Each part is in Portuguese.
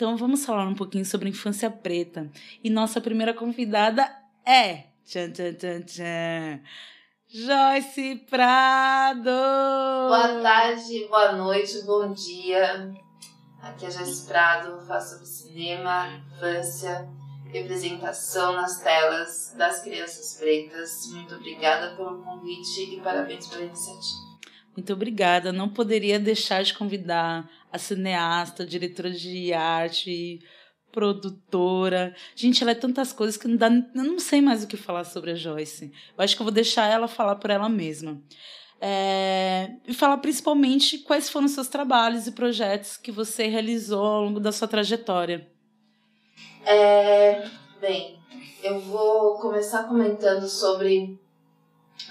Então vamos falar um pouquinho sobre infância preta. E nossa primeira convidada é. Tchan, tchan, tchan, tchan. Joyce Prado! Boa tarde, boa noite, bom dia. Aqui é Joyce Prado, faço sobre cinema, infância, representação nas telas das crianças pretas. Muito obrigada pelo convite e parabéns pela iniciativa. Muito obrigada. Não poderia deixar de convidar a cineasta, diretora de arte, produtora. Gente, ela é tantas coisas que não dá, eu não sei mais o que falar sobre a Joyce. Eu acho que eu vou deixar ela falar por ela mesma. É, e falar principalmente quais foram os seus trabalhos e projetos que você realizou ao longo da sua trajetória. É, bem, eu vou começar comentando sobre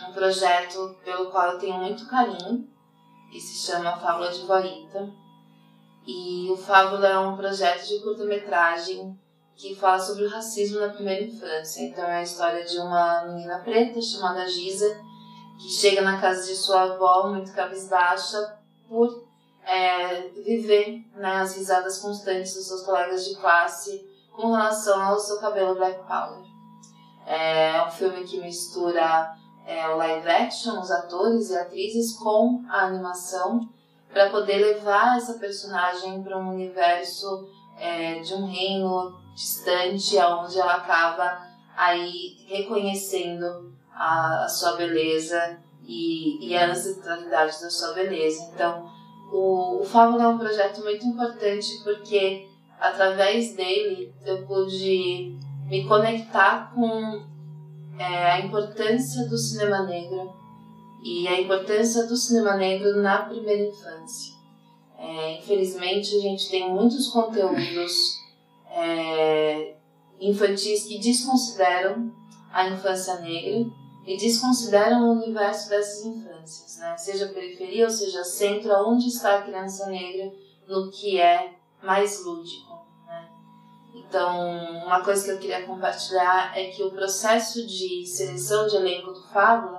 um projeto pelo qual eu tenho muito carinho, que se chama Fábula de Voita. E o Fábula é um projeto de curta-metragem que fala sobre o racismo na primeira infância. Então é a história de uma menina preta chamada Giza, que chega na casa de sua avó muito cabisbaixa por é, viver né, as risadas constantes dos seus colegas de classe com relação ao seu cabelo black power. É um filme que mistura é, o live action, os atores e atrizes com a animação para poder levar essa personagem para um universo é, de um reino distante, onde ela acaba aí reconhecendo a, a sua beleza e, e, a ancestralidade da sua beleza. Então, o, o Fábula é um projeto muito importante porque através dele eu pude me conectar com é, a importância do cinema negro e a importância do cinema negro na primeira infância. É, infelizmente, a gente tem muitos conteúdos é, infantis que desconsideram a infância negra e desconsideram o universo dessas infâncias, né? seja periferia ou seja centro, onde está a criança negra no que é mais lúdico. Então, uma coisa que eu queria compartilhar é que o processo de seleção de elenco do Fábula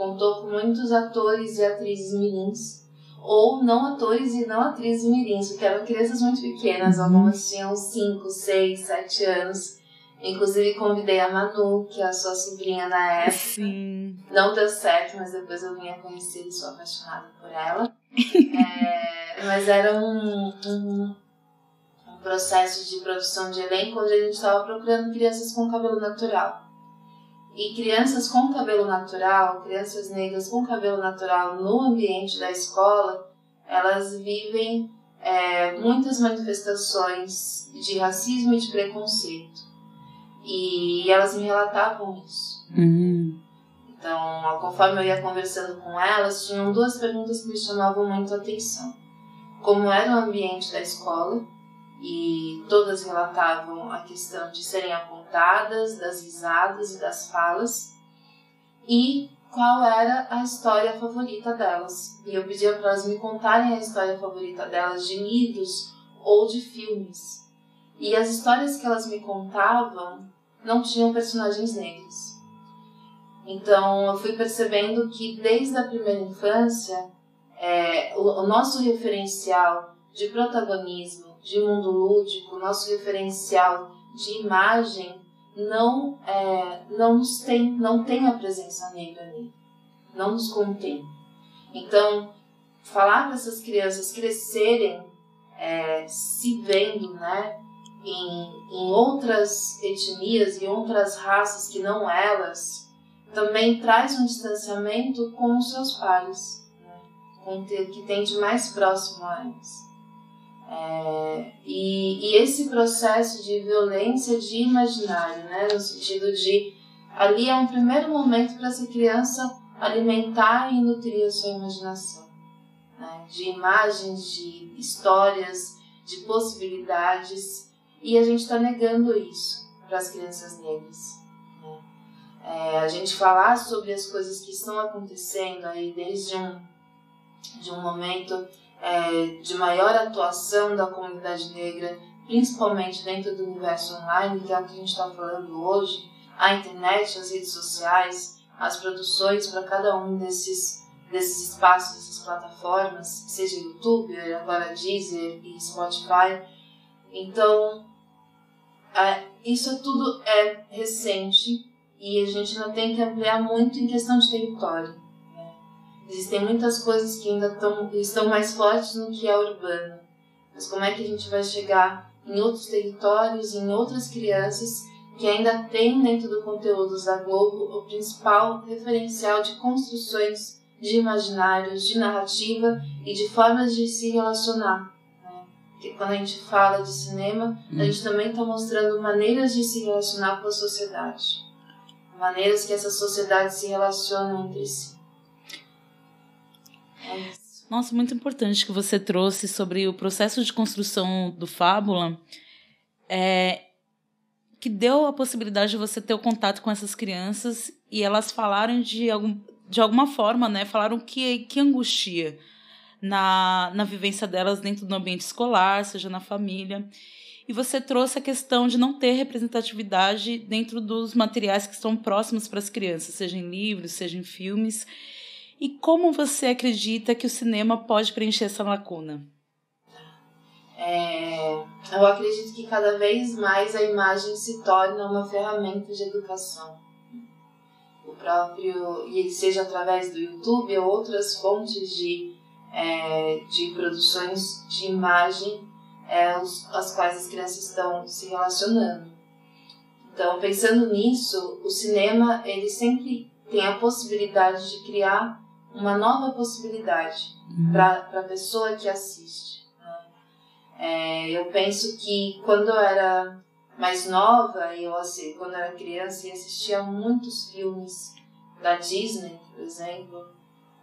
contou com muitos atores e atrizes mirins, ou não atores e não atrizes mirins, porque eram crianças muito pequenas, uhum. algumas tinham 5, 6, 7 anos. Inclusive convidei a Manu, que é a sua sobrinha na época. Sim. Não deu certo, mas depois eu vim a conhecer e sou apaixonada por ela. é, mas era um, um processo de produção de elenco onde a gente estava procurando crianças com cabelo natural. E crianças com cabelo natural, crianças negras com cabelo natural no ambiente da escola, elas vivem é, muitas manifestações de racismo e de preconceito. E elas me relatavam isso. Uhum. Então, conforme eu ia conversando com elas, tinham duas perguntas que me chamavam muito a atenção. Como era o ambiente da escola e todas relatavam a questão de serem apontadas, das risadas e das falas, e qual era a história favorita delas. E eu pedia para elas me contarem a história favorita delas de livros ou de filmes. E as histórias que elas me contavam não tinham personagens negros. Então eu fui percebendo que desde a primeira infância é, o, o nosso referencial de protagonismo de mundo lúdico, nosso referencial de imagem não é, não nos tem não tem a presença negra nele, não nos contém. Então falar para essas crianças crescerem é, se vendo, né, em, em outras etnias e outras raças que não elas, também traz um distanciamento com os seus pares, né, com o que tem de mais próximo a eles. É, e, e, esse processo de violência de imaginário, né, no sentido de ali é um primeiro momento para essa criança alimentar e nutrir a sua imaginação, né, de imagens, de histórias, de possibilidades, e a gente está negando isso para as crianças negras. Né. É, a gente falar sobre as coisas que estão acontecendo aí desde um, de um momento é, de maior atuação da comunidade negra, principalmente dentro do universo online, que é o que a gente está falando hoje, a internet, as redes sociais, as produções para cada um desses, desses espaços, dessas plataformas, seja YouTube, agora Deezer e Spotify, Então, é, isso tudo é recente e a gente ainda tem que ampliar muito em questão de território. Existem muitas coisas que ainda tão, estão mais fortes no que é urbano. Mas como é que a gente vai chegar em outros territórios, em outras crianças que ainda tem dentro do conteúdo da Globo o principal referencial de construções de imaginários, de narrativa e de formas de se relacionar. Né? Porque quando a gente fala de cinema, a gente também está mostrando maneiras de se relacionar com a sociedade, maneiras que essa sociedade se relaciona entre si. É Nossa, muito importante que você trouxe sobre o processo de construção do Fábula. É, que deu a possibilidade de você ter o contato com essas crianças e elas falaram de, algum, de alguma forma, né? Falaram que, que angustia na, na vivência delas dentro do ambiente escolar, seja na família. E você trouxe a questão de não ter representatividade dentro dos materiais que estão próximos para as crianças, seja em livros, seja em filmes. E como você acredita que o cinema pode preencher essa lacuna? É, eu acredito que cada vez mais a imagem se torna uma ferramenta de educação. O próprio, e seja através do YouTube ou outras fontes de, é, de produções de imagem é, os, as quais as crianças estão se relacionando. Então, pensando nisso, o cinema ele sempre tem a possibilidade de criar uma nova possibilidade uhum. para a pessoa que assiste. É, eu penso que quando eu era mais nova, eu assim, quando eu era criança e assistia muitos filmes da Disney, por exemplo,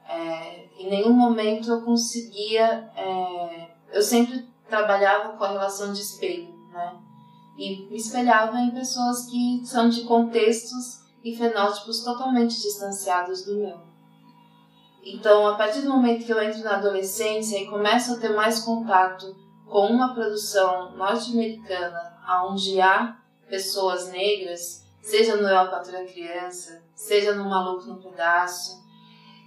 é, em nenhum momento eu conseguia. É, eu sempre trabalhava com a relação de espelho, né? E me espelhava em pessoas que são de contextos e fenótipos totalmente distanciados do meu. Então, a partir do momento que eu entro na adolescência e começo a ter mais contato com uma produção norte-americana onde há pessoas negras, seja no Eu, Patrulha Criança, seja no Maluco no Pedaço,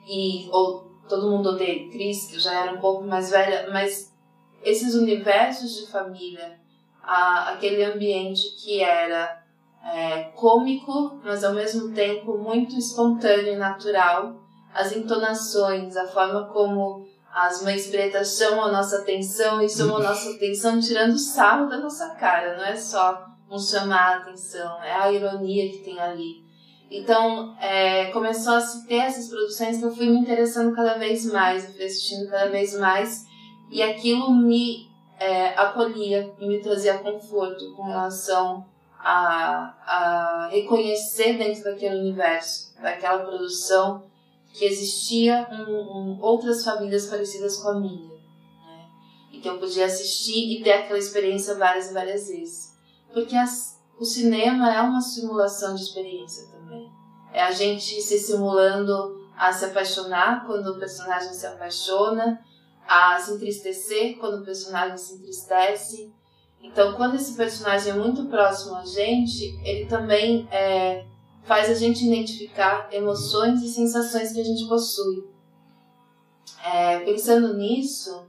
e, ou Todo Mundo Odeia Cris, que eu já era um pouco mais velha, mas esses universos de família, a, aquele ambiente que era é, cômico, mas ao mesmo tempo muito espontâneo e natural, as entonações, a forma como as mães pretas chamam a nossa atenção e chamam a nossa atenção tirando sarro da nossa cara, não é só um chamar a atenção, é a ironia que tem ali. Então, é, começou a se ter essas produções que eu fui me interessando cada vez mais, eu fui assistindo cada vez mais, e aquilo me é, acolhia e me trazia conforto com relação a, a reconhecer dentro daquele universo, daquela produção, que existia um, um, outras famílias parecidas com a minha. Né? E que eu podia assistir e ter aquela experiência várias e várias vezes. Porque as, o cinema é uma simulação de experiência também. É a gente se simulando a se apaixonar quando o personagem se apaixona, a se entristecer quando o personagem se entristece. Então, quando esse personagem é muito próximo a gente, ele também é, faz a gente identificar emoções e sensações que a gente possui. É, pensando nisso,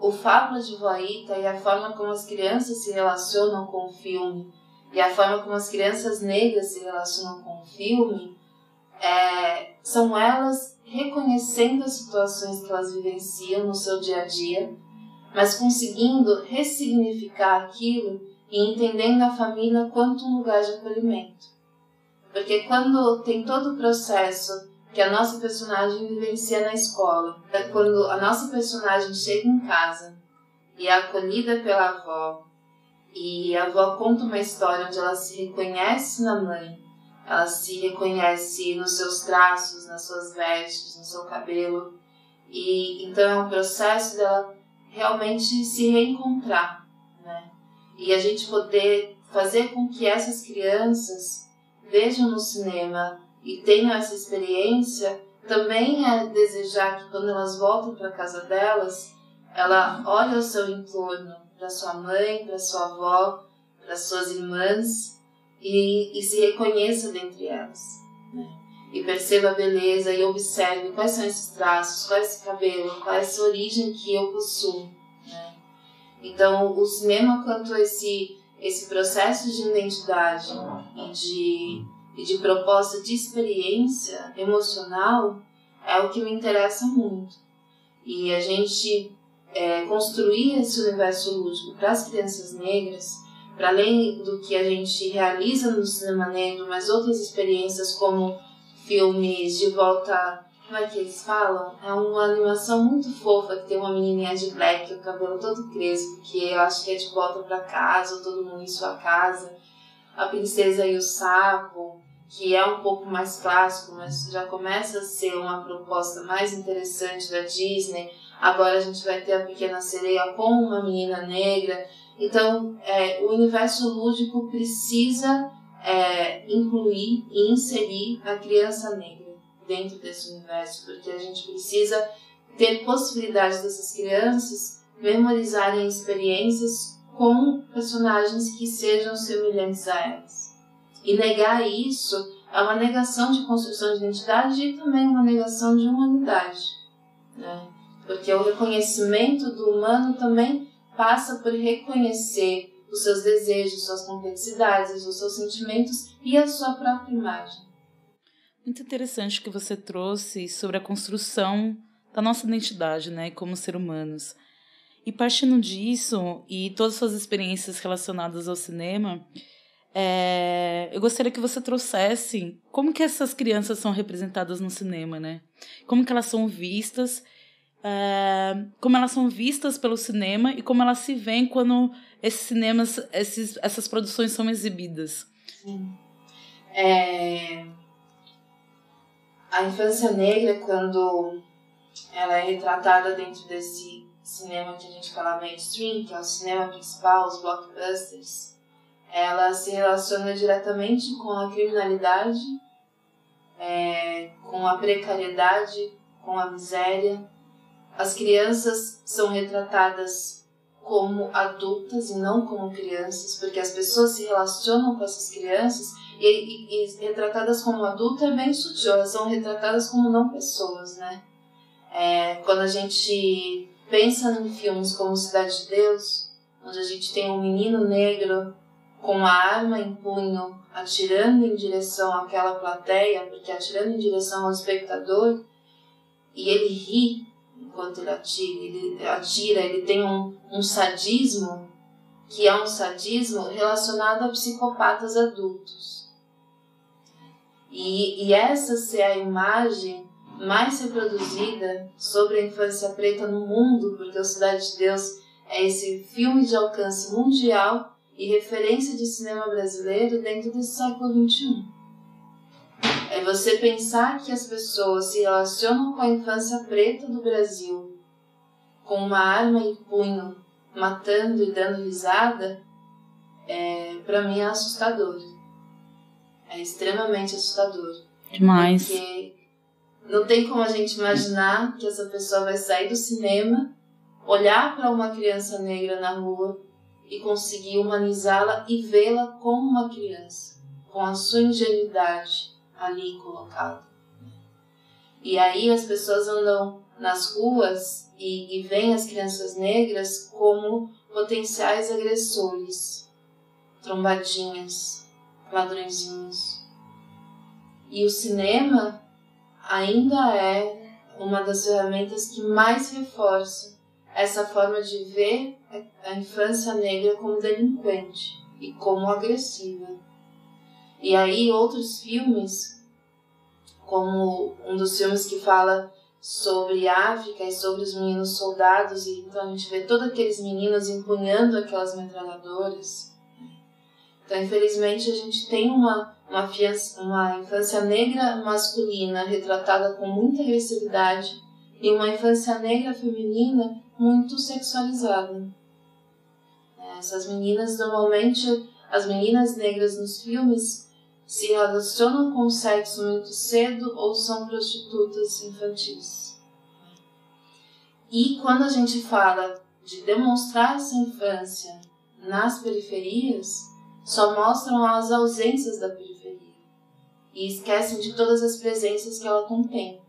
o Fábula de Voita e a forma como as crianças se relacionam com o filme e a forma como as crianças negras se relacionam com o filme é, são elas reconhecendo as situações que elas vivenciam no seu dia a dia, mas conseguindo ressignificar aquilo e entendendo a família quanto um lugar de acolhimento. Porque quando tem todo o processo que a nossa personagem vivencia na escola, é quando a nossa personagem chega em casa e é acolhida pela avó, e a avó conta uma história onde ela se reconhece na mãe, ela se reconhece nos seus traços, nas suas vestes, no seu cabelo, e então é um processo dela realmente se reencontrar, né? E a gente poder fazer com que essas crianças vejam no cinema e tenham essa experiência, também é desejar que quando elas voltam para casa delas, ela olhe ao seu entorno, para sua mãe, para sua avó, para suas irmãs e, e se reconheça dentre elas. Né? E perceba a beleza e observe quais são esses traços, qual é esse cabelo, qual é essa origem que eu possuo. Né? Então, o cinema, quanto esse, esse processo de identidade e de, e de proposta de experiência emocional, é o que me interessa muito. E a gente é, construir esse universo lúdico para as crianças negras, para além do que a gente realiza no cinema negro, mas outras experiências como filmes de volta como é que eles falam? É uma animação muito fofa que tem uma menininha de black, o cabelo todo crespo, que eu acho que é de volta para casa, todo mundo em sua casa. A Princesa e o Sapo, que é um pouco mais clássico, mas já começa a ser uma proposta mais interessante da Disney. Agora a gente vai ter a Pequena Sereia com uma menina negra. Então, é, o universo lúdico precisa é, incluir e inserir a criança negra dentro desse universo, porque a gente precisa ter possibilidades dessas crianças memorizarem experiências com personagens que sejam semelhantes a elas. E negar isso é uma negação de construção de identidade e também uma negação de humanidade. Né? Porque o reconhecimento do humano também passa por reconhecer os seus desejos, suas complexidades, os seus sentimentos e a sua própria imagem. Muito interessante que você trouxe sobre a construção da nossa identidade, né, como ser humanos. E partindo disso e todas as suas experiências relacionadas ao cinema, é, eu gostaria que você trouxesse como que essas crianças são representadas no cinema, né? Como que elas são vistas, é, como elas são vistas pelo cinema e como elas se veem quando esses cinemas, esses, essas produções são exibidas. Sim. É, a infância negra, quando ela é retratada dentro desse cinema que a gente fala mainstream, que é o cinema principal, os blockbusters, ela se relaciona diretamente com a criminalidade, é, com a precariedade, com a miséria. As crianças são retratadas como adultas e não como crianças, porque as pessoas se relacionam com essas crianças e, e, e retratadas como adulto é bem sutil, elas são retratadas como não pessoas, né? É, quando a gente pensa em filmes como Cidade de Deus, onde a gente tem um menino negro com uma arma em punho atirando em direção àquela plateia, porque atirando em direção ao espectador, e ele ri enquanto ele atira, ele atira, ele tem um, um sadismo que é um sadismo relacionado a psicopatas adultos. E, e essa ser a imagem mais reproduzida sobre a infância preta no mundo, porque o Cidade de Deus é esse filme de alcance mundial e referência de cinema brasileiro dentro desse século XXI. É você pensar que as pessoas se relacionam com a infância preta do Brasil com uma arma em punho, matando e dando risada, é, para mim é assustador. É extremamente assustador. Demais. Porque não tem como a gente imaginar que essa pessoa vai sair do cinema, olhar para uma criança negra na rua e conseguir humanizá-la e vê-la como uma criança, com a sua ingenuidade ali colocada. E aí as pessoas andam nas ruas e, e veem as crianças negras como potenciais agressores, trombadinhas, ladrõezinhos. E o cinema ainda é uma das ferramentas que mais reforça essa forma de ver a infância negra como delinquente e como agressiva. E aí outros filmes, como um dos filmes que fala sobre África e sobre os meninos soldados, e então a gente vê todos aqueles meninos empunhando aquelas metralhadoras, então, infelizmente, a gente tem uma, uma, fiança, uma infância negra masculina retratada com muita agressividade e uma infância negra feminina muito sexualizada. Essas meninas, normalmente, as meninas negras nos filmes se relacionam com o sexo muito cedo ou são prostitutas infantis. E quando a gente fala de demonstrar essa infância nas periferias, só mostram as ausências da periferia e esquecem de todas as presenças que ela contém.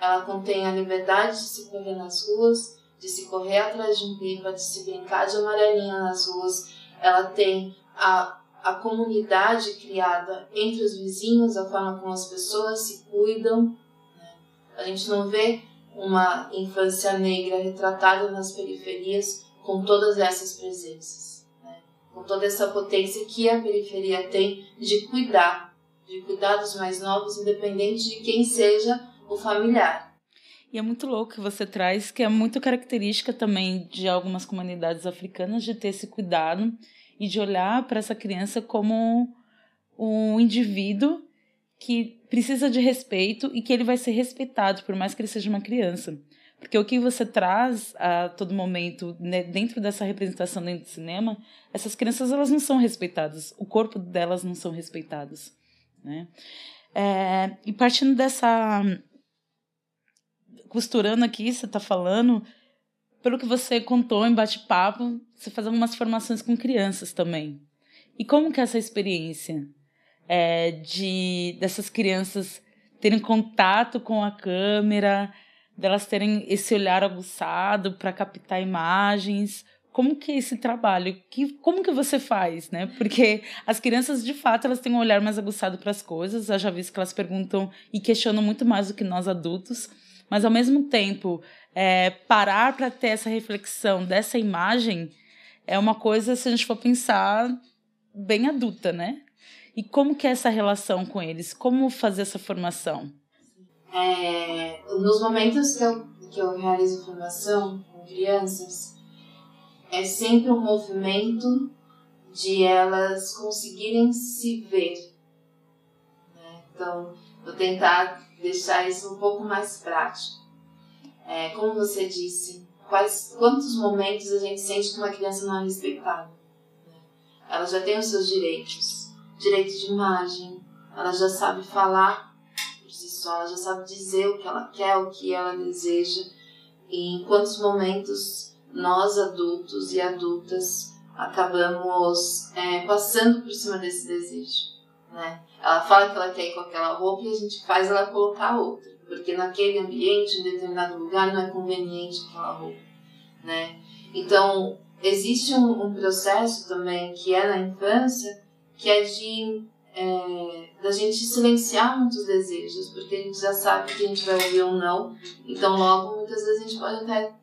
Ela contém a liberdade de se correr nas ruas, de se correr atrás de um pipa, de se brincar de amarelinha nas ruas. Ela tem a, a comunidade criada entre os vizinhos, a forma como as pessoas se cuidam. Né? A gente não vê uma infância negra retratada nas periferias com todas essas presenças? Com toda essa potência que a periferia tem de cuidar, de cuidar dos mais novos, independente de quem seja o familiar. E é muito louco que você traz, que é muito característica também de algumas comunidades africanas de ter esse cuidado e de olhar para essa criança como um indivíduo que precisa de respeito e que ele vai ser respeitado, por mais que ele seja uma criança. Porque o que você traz a todo momento né, dentro dessa representação dentro do cinema, essas crianças elas não são respeitadas, o corpo delas não são respeitados, né? É, e partindo dessa costurando aqui, você está falando, pelo que você contou em bate-papo, você faz algumas formações com crianças também. E como que é essa experiência é, de dessas crianças terem contato com a câmera, delas terem esse olhar aguçado para captar imagens. Como que é esse trabalho? Que, como que você faz, né? Porque as crianças, de fato, elas têm um olhar mais aguçado para as coisas. Eu já vi que elas perguntam e questionam muito mais do que nós adultos. Mas, ao mesmo tempo, é, parar para ter essa reflexão dessa imagem é uma coisa, se a gente for pensar, bem adulta, né? E como que é essa relação com eles? Como fazer essa formação? É, nos momentos que eu, que eu realizo formação com crianças, é sempre um movimento de elas conseguirem se ver. Né? Então, vou tentar deixar isso um pouco mais prático. É, como você disse, quais, quantos momentos a gente sente que uma criança não é respeitada? Né? Ela já tem os seus direitos, direito de imagem, ela já sabe falar só, ela já sabe dizer o que ela quer, o que ela deseja e em quantos momentos nós adultos e adultas acabamos é, passando por cima desse desejo, né? Ela fala que ela quer ir com aquela roupa e a gente faz ela colocar outra, porque naquele ambiente, em determinado lugar, não é conveniente aquela roupa, né? Então, existe um, um processo também que é na infância, que é de é, da gente silenciar muitos desejos, porque a gente já sabe que a gente vai ouvir um não, então logo muitas vezes a gente pode até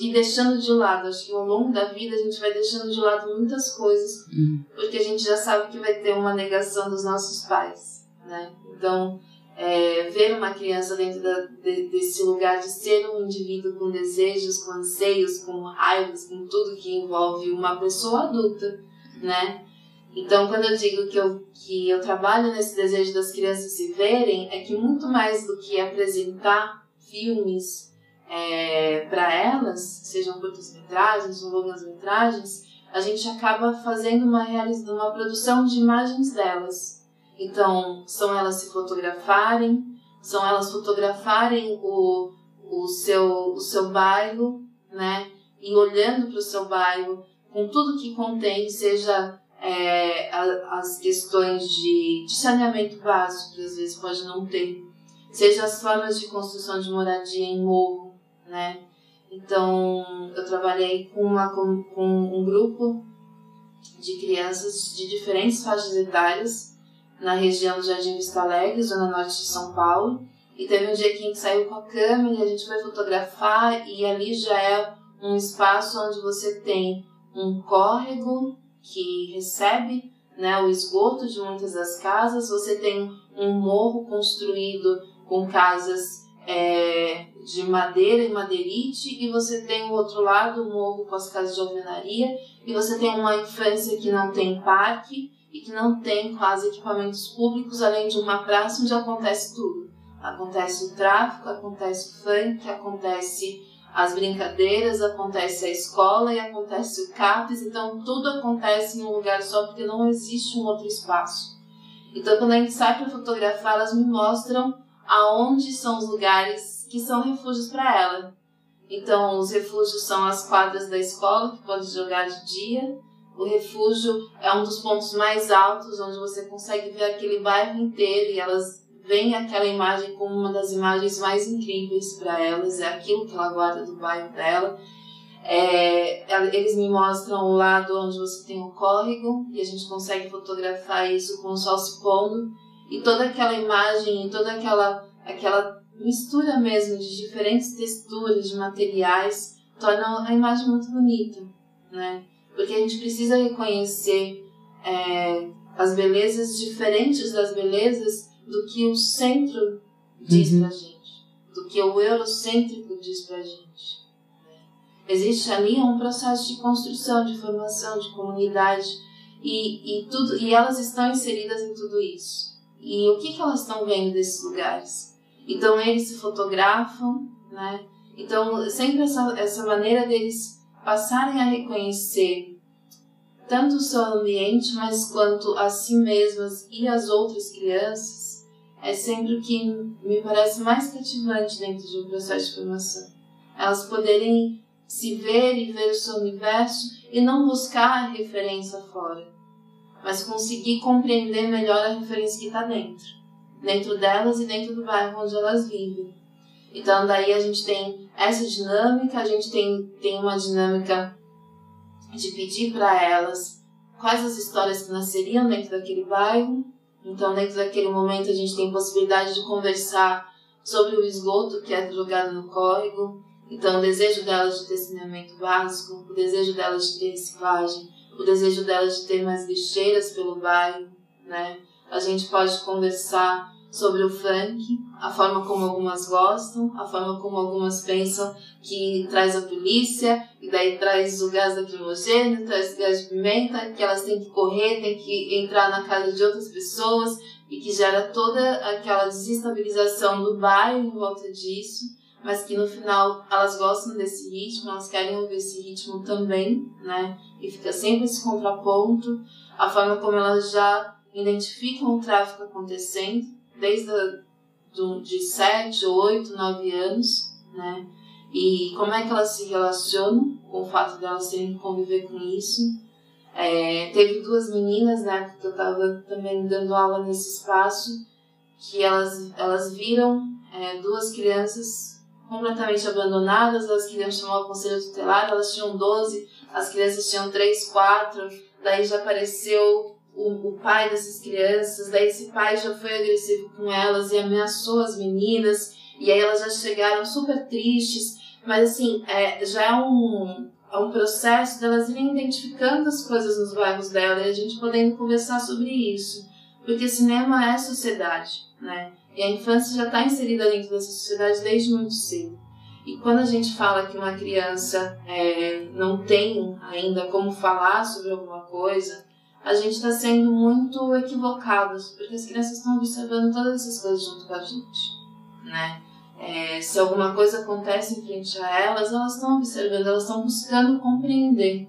ir deixando de lado. Acho que ao longo da vida a gente vai deixando de lado muitas coisas, uhum. porque a gente já sabe que vai ter uma negação dos nossos pais, né? Então, é, ver uma criança dentro da, de, desse lugar de ser um indivíduo com desejos, com anseios, com raivas, com tudo que envolve uma pessoa adulta, né? Então, quando eu digo que eu, que eu trabalho nesse desejo das crianças se verem, é que muito mais do que apresentar filmes é, para elas, sejam curtas-metragens ou longas-metragens, a gente acaba fazendo uma, uma produção de imagens delas. Então, são elas se fotografarem, são elas fotografarem o, o, seu, o seu bairro, né? E olhando para o seu bairro, com tudo que contém, seja é, as questões de, de saneamento básico, que às vezes pode não ter, seja as formas de construção de moradia em morro, né? Então, eu trabalhei com, uma, com, com um grupo de crianças de diferentes faixas etárias na região do Jardim Vista Alegre, zona norte de São Paulo. E teve um dia que a gente saiu com a câmera e a gente foi fotografar e ali já é um espaço onde você tem um córrego que recebe né, o esgoto de muitas das casas, você tem um morro construído com casas é, de madeira e madeirite, e você tem o outro lado o morro com as casas de alvenaria, e você tem uma infância que não tem parque e que não tem quase equipamentos públicos, além de uma praça onde acontece tudo. Acontece o tráfico, acontece o funk, acontece as brincadeiras, acontece a escola e acontece o CAPES, então tudo acontece em um lugar só porque não existe um outro espaço. Então quando a gente sai para fotografar, elas me mostram aonde são os lugares que são refúgios para ela. Então os refúgios são as quadras da escola que pode jogar de dia. O refúgio é um dos pontos mais altos onde você consegue ver aquele bairro inteiro e elas veem aquela imagem como uma das imagens mais incríveis para elas, é aquilo que ela guarda do bairro dela. É, eles me mostram o lado onde você tem o córrego e a gente consegue fotografar isso com o sol se pondo e toda aquela imagem, toda aquela, aquela mistura mesmo de diferentes texturas, de materiais, torna a imagem muito bonita, né? Porque a gente precisa reconhecer é, as belezas diferentes das belezas do que o centro diz uhum. pra gente, do que o eurocêntrico diz pra gente. Né? Existe ali um processo de construção, de formação, de comunidade e, e, tudo, e elas estão inseridas em tudo isso. E o que, que elas estão vendo desses lugares? Então eles se fotografam, né? Então sempre essa, essa maneira deles passarem a reconhecer tanto o seu ambiente, mas quanto a si mesmas e as outras crianças, é sempre o que me parece mais cativante dentro de um processo de formação. Elas poderem se ver e ver o seu universo e não buscar a referência fora, mas conseguir compreender melhor a referência que está dentro, dentro delas e dentro do bairro onde elas vivem. Então, daí a gente tem essa dinâmica, a gente tem, tem uma dinâmica de pedir para elas quais as histórias que nasceriam dentro daquele bairro. Então, dentro daquele momento, a gente tem possibilidade de conversar sobre o esgoto que é jogado no córrego. Então, o desejo delas de ter saneamento básico, o desejo delas de ter reciclagem, o desejo delas de ter mais lixeiras pelo bairro, né? A gente pode conversar sobre o funk, a forma como algumas gostam, a forma como algumas pensam que traz a polícia, e daí traz o gás lacrimogêneo, traz o gás de pimenta, que elas têm que correr, têm que entrar na casa de outras pessoas, e que gera toda aquela desestabilização do bairro em volta disso, mas que no final elas gostam desse ritmo, elas querem ouvir esse ritmo também, né? E fica sempre esse contraponto, a forma como elas já identificam o tráfico acontecendo, desde do, de 7, 8, 9 anos, né? E como é que elas se relacionam com o fato de elas terem que conviver com isso. É, teve duas meninas, né, que eu estava também dando aula nesse espaço, que elas, elas viram é, duas crianças completamente abandonadas, elas queriam chamar o conselho tutelar, elas tinham 12, as crianças tinham 3, 4, daí já apareceu o, o pai dessas crianças, daí esse pai já foi agressivo com elas e ameaçou as meninas, e aí elas já chegaram super tristes, mas assim, é, já é um, é um processo delas irem identificando as coisas nos bairros dela e a gente podendo conversar sobre isso. Porque cinema é sociedade, né? E a infância já está inserida dentro dessa sociedade desde muito cedo. E quando a gente fala que uma criança é, não tem ainda como falar sobre alguma coisa, a gente está sendo muito equivocados, porque as crianças estão observando todas essas coisas junto com a gente, né? É, se alguma coisa acontece em frente a elas, elas estão observando, elas estão buscando compreender,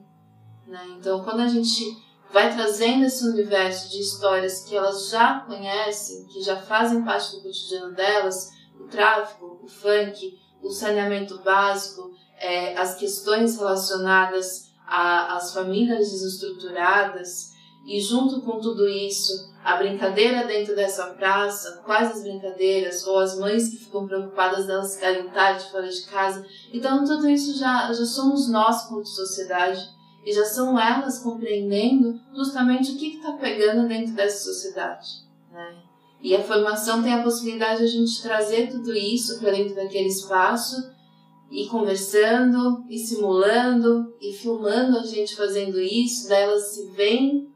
né? Então, quando a gente vai trazendo esse universo de histórias que elas já conhecem, que já fazem parte do cotidiano delas, o tráfico, o funk, o saneamento básico, é, as questões relacionadas às famílias desestruturadas, e junto com tudo isso, a brincadeira dentro dessa praça, quais as brincadeiras, ou as mães que ficam preocupadas delas ficarem tarde fora de casa. Então, tudo isso já, já somos nós como sociedade e já são elas compreendendo justamente o que está pegando dentro dessa sociedade. Né? E a formação tem a possibilidade de a gente trazer tudo isso para dentro daquele espaço e conversando, e simulando, e filmando a gente fazendo isso, daí elas se veem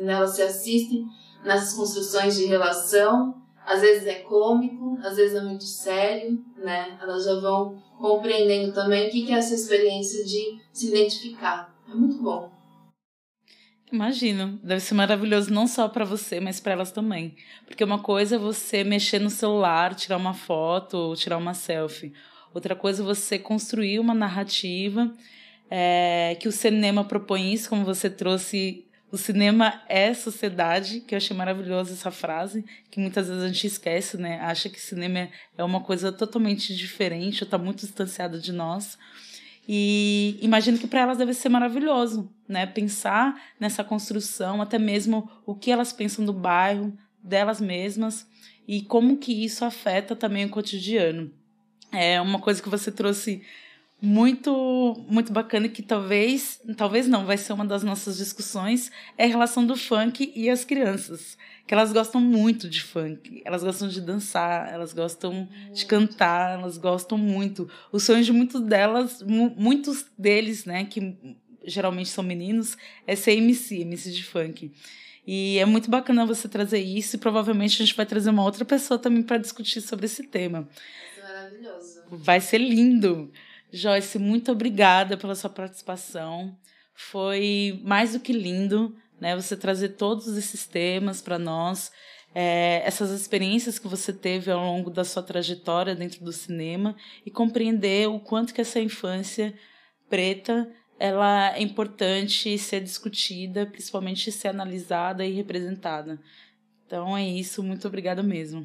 elas se assistem nessas construções de relação. Às vezes é cômico, às vezes é muito sério, né? Elas já vão compreendendo também o que é essa experiência de se identificar. É muito bom. Imagino, deve ser maravilhoso não só para você, mas para elas também. Porque uma coisa é você mexer no celular, tirar uma foto, ou tirar uma selfie. Outra coisa é você construir uma narrativa é, que o cinema propõe isso, como você trouxe o cinema é sociedade, que eu achei maravilhosa essa frase, que muitas vezes a gente esquece, né? Acha que cinema é uma coisa totalmente diferente, ou está muito distanciada de nós. E imagino que para elas deve ser maravilhoso, né? Pensar nessa construção, até mesmo o que elas pensam do bairro, delas mesmas, e como que isso afeta também o cotidiano. É uma coisa que você trouxe muito muito bacana que talvez, talvez não, vai ser uma das nossas discussões, é a relação do funk e as crianças. Que elas gostam muito de funk, elas gostam de dançar, elas gostam de cantar, elas gostam muito. Os sonhos de muitos delas, muitos deles, né, que geralmente são meninos, é ser MC, MC de funk. E é muito bacana você trazer isso e provavelmente a gente vai trazer uma outra pessoa também para discutir sobre esse tema. Vai ser maravilhoso. Vai ser lindo. Joyce, muito obrigada pela sua participação. Foi mais do que lindo, né? Você trazer todos esses temas para nós, é, essas experiências que você teve ao longo da sua trajetória dentro do cinema e compreender o quanto que essa infância preta ela é importante ser discutida, principalmente ser analisada e representada. Então é isso, muito obrigada mesmo.